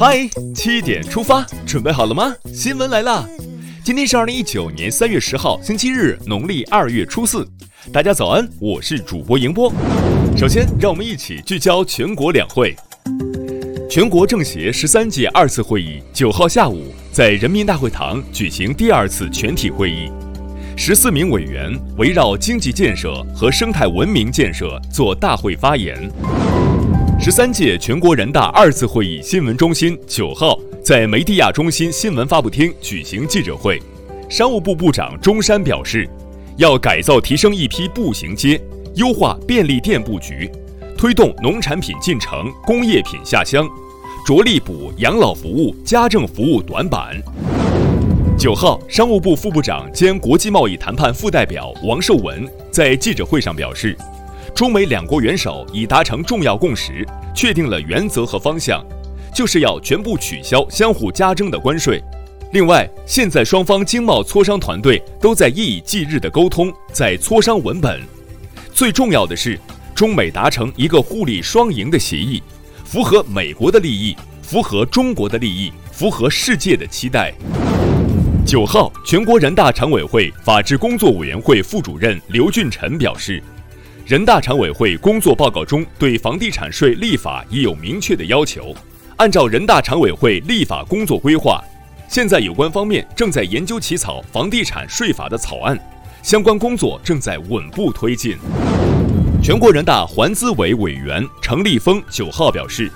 嗨，七点出发，准备好了吗？新闻来啦！今天是二零一九年三月十号，星期日，农历二月初四。大家早安，我是主播迎波。首先，让我们一起聚焦全国两会。全国政协十三届二次会议九号下午在人民大会堂举行第二次全体会议，十四名委员围绕经济建设和生态文明建设做大会发言。十三届全国人大二次会议新闻中心九号在梅地亚中心新闻发布厅举行记者会，商务部部长钟山表示，要改造提升一批步行街，优化便利店布局。推动农产品进城、工业品下乡，着力补养老服务、家政服务短板。九号，商务部副部长兼国际贸易谈判副代表王受文在记者会上表示，中美两国元首已达成重要共识，确定了原则和方向，就是要全部取消相互加征的关税。另外，现在双方经贸磋商团队都在夜以继日的沟通，在磋商文本。最重要的是。中美达成一个互利双赢的协议，符合美国的利益，符合中国的利益，符合世界的期待。九号，全国人大常委会法制工作委员会副主任刘俊臣表示，人大常委会工作报告中对房地产税立法已有明确的要求。按照人大常委会立法工作规划，现在有关方面正在研究起草房地产税法的草案，相关工作正在稳步推进。全国人大环资委委员程立峰九号表示，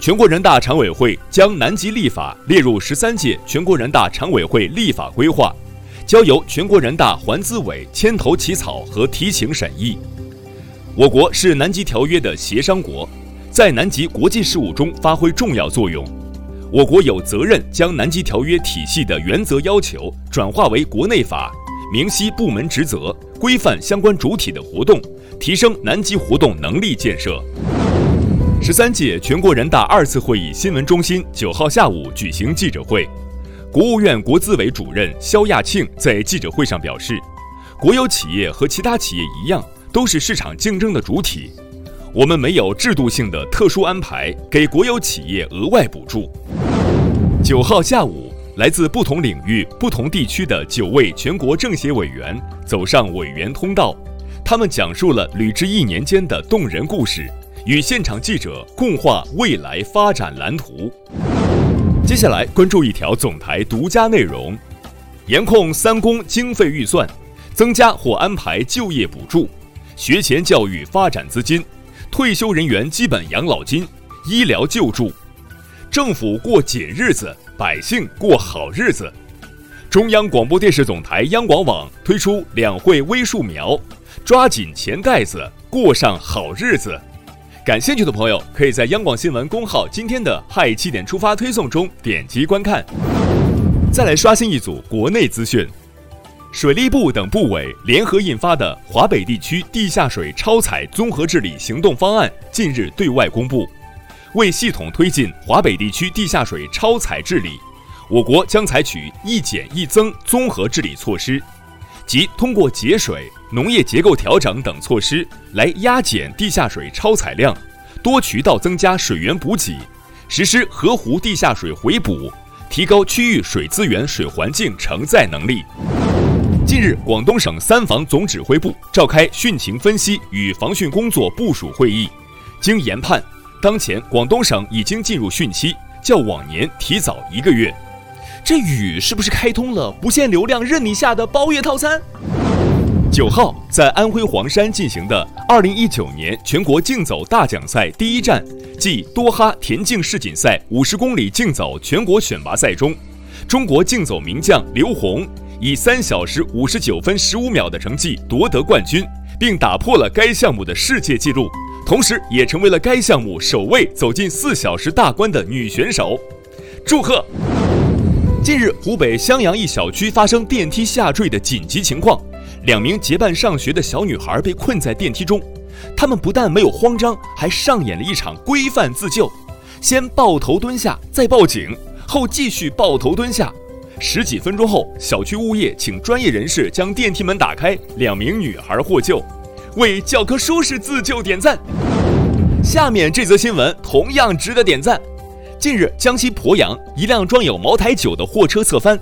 全国人大常委会将南极立法列入十三届全国人大常委会立法规划，交由全国人大环资委牵头起草和提请审议。我国是南极条约的协商国，在南极国际事务中发挥重要作用。我国有责任将南极条约体系的原则要求转化为国内法，明晰部门职责，规范相关主体的活动。提升南极活动能力建设。十三届全国人大二次会议新闻中心九号下午举行记者会，国务院国资委主任肖亚庆在记者会上表示，国有企业和其他企业一样，都是市场竞争的主体，我们没有制度性的特殊安排给国有企业额外补助。九号下午，来自不同领域、不同地区的九位全国政协委员走上委员通道。他们讲述了履职一年间的动人故事，与现场记者共话未来发展蓝图。接下来关注一条总台独家内容：严控三公经费预算，增加或安排就业补助、学前教育发展资金、退休人员基本养老金、医疗救助。政府过紧日子，百姓过好日子。中央广播电视总台央广网推出两会微树苗。抓紧钱袋子，过上好日子。感兴趣的朋友可以在央广新闻公号今天的“嗨七点出发”推送中点击观看。再来刷新一组国内资讯，水利部等部委联合印发的华北地区地下水超采综合治理行动方案近日对外公布。为系统推进华北地区地下水超采治理，我国将采取一减一增综合治理措施。即通过节水、农业结构调整等措施来压减地下水超采量，多渠道增加水源补给，实施河湖地下水回补，提高区域水资源水环境承载能力。近日，广东省三防总指挥部召开汛情分析与防汛工作部署会议，经研判，当前广东省已经进入汛期，较往年提早一个月。这雨是不是开通了不限流量任你下的包月套餐？九号在安徽黄山进行的二零一九年全国竞走大奖赛第一站暨多哈田径世锦赛五十公里竞走全国选拔赛中，中国竞走名将刘虹以三小时五十九分十五秒的成绩夺得冠军，并打破了该项目的世界纪录，同时也成为了该项目首位走进四小时大关的女选手。祝贺！近日，湖北襄阳一小区发生电梯下坠的紧急情况，两名结伴上学的小女孩被困在电梯中，她们不但没有慌张，还上演了一场规范自救：先抱头蹲下，再报警，后继续抱头蹲下。十几分钟后，小区物业请专业人士将电梯门打开，两名女孩获救，为教科书式自救点赞。下面这则新闻同样值得点赞。近日，江西鄱阳一辆装有茅台酒的货车侧翻，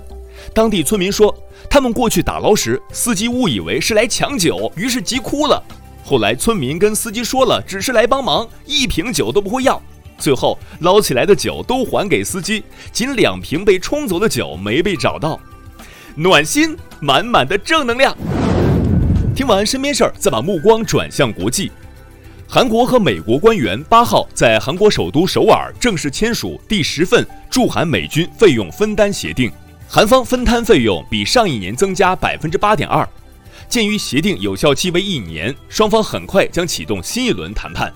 当地村民说，他们过去打捞时，司机误以为是来抢酒，于是急哭了。后来村民跟司机说了，只是来帮忙，一瓶酒都不会要。最后捞起来的酒都还给司机，仅两瓶被冲走的酒没被找到，暖心满满的正能量。听完身边事儿，再把目光转向国际。韩国和美国官员八号在韩国首都首尔正式签署第十份驻韩美军费用分担协定，韩方分摊费用比上一年增加百分之八点二。鉴于协定有效期为一年，双方很快将启动新一轮谈判。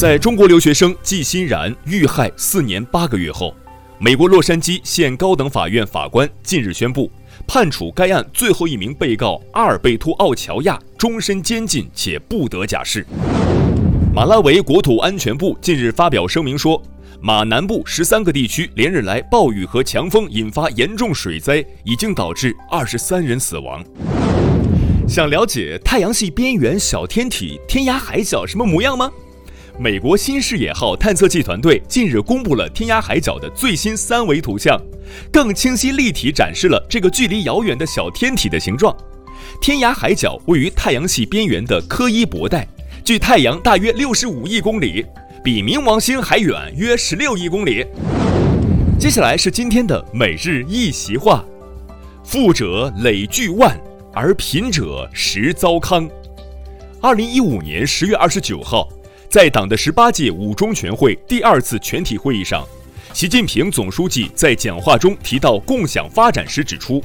在中国留学生季欣然遇害四年八个月后，美国洛杉矶县高等法院法官近日宣布。判处该案最后一名被告阿尔贝托·奥乔亚终身监禁，且不得假释。马拉维国土安全部近日发表声明说，马南部十三个地区连日来暴雨和强风引发严重水灾，已经导致二十三人死亡。想了解太阳系边缘小天体天涯海角什么模样吗？美国新视野号探测器团队近日公布了天涯海角的最新三维图像，更清晰立体展示了这个距离遥远的小天体的形状。天涯海角位于太阳系边缘的柯伊伯带，距太阳大约六十五亿公里，比冥王星还远约十六亿公里。接下来是今天的每日一席话：富者累聚万，而贫者实糟糠。二零一五年十月二十九号。在党的十八届五中全会第二次全体会议上，习近平总书记在讲话中提到共享发展时指出，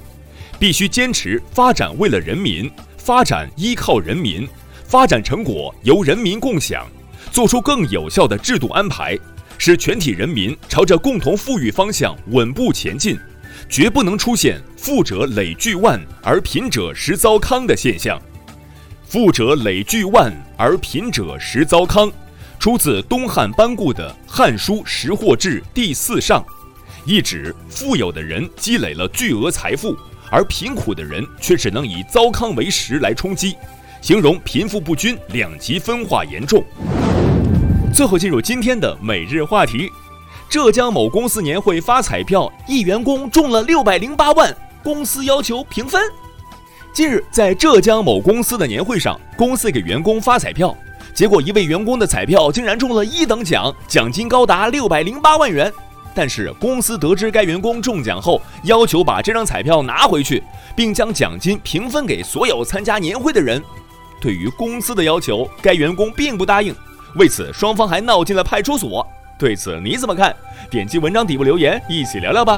必须坚持发展为了人民，发展依靠人民，发展成果由人民共享，做出更有效的制度安排，使全体人民朝着共同富裕方向稳步前进，绝不能出现富者累聚万而贫者实糟糠的现象。富者累聚万而贫者实糟糠，出自东汉班固的《汉书·识货志》第四上，意指富有的人积累了巨额财富，而贫苦的人却只能以糟糠为食来充饥，形容贫富不均、两极分化严重。最后进入今天的每日话题：浙江某公司年会发彩票，一员工中了六百零八万，公司要求平分。近日，在浙江某公司的年会上，公司给员工发彩票，结果一位员工的彩票竟然中了一等奖，奖金高达六百零八万元。但是公司得知该员工中奖后，要求把这张彩票拿回去，并将奖金平分给所有参加年会的人。对于公司的要求，该员工并不答应，为此双方还闹进了派出所。对此你怎么看？点击文章底部留言，一起聊聊吧。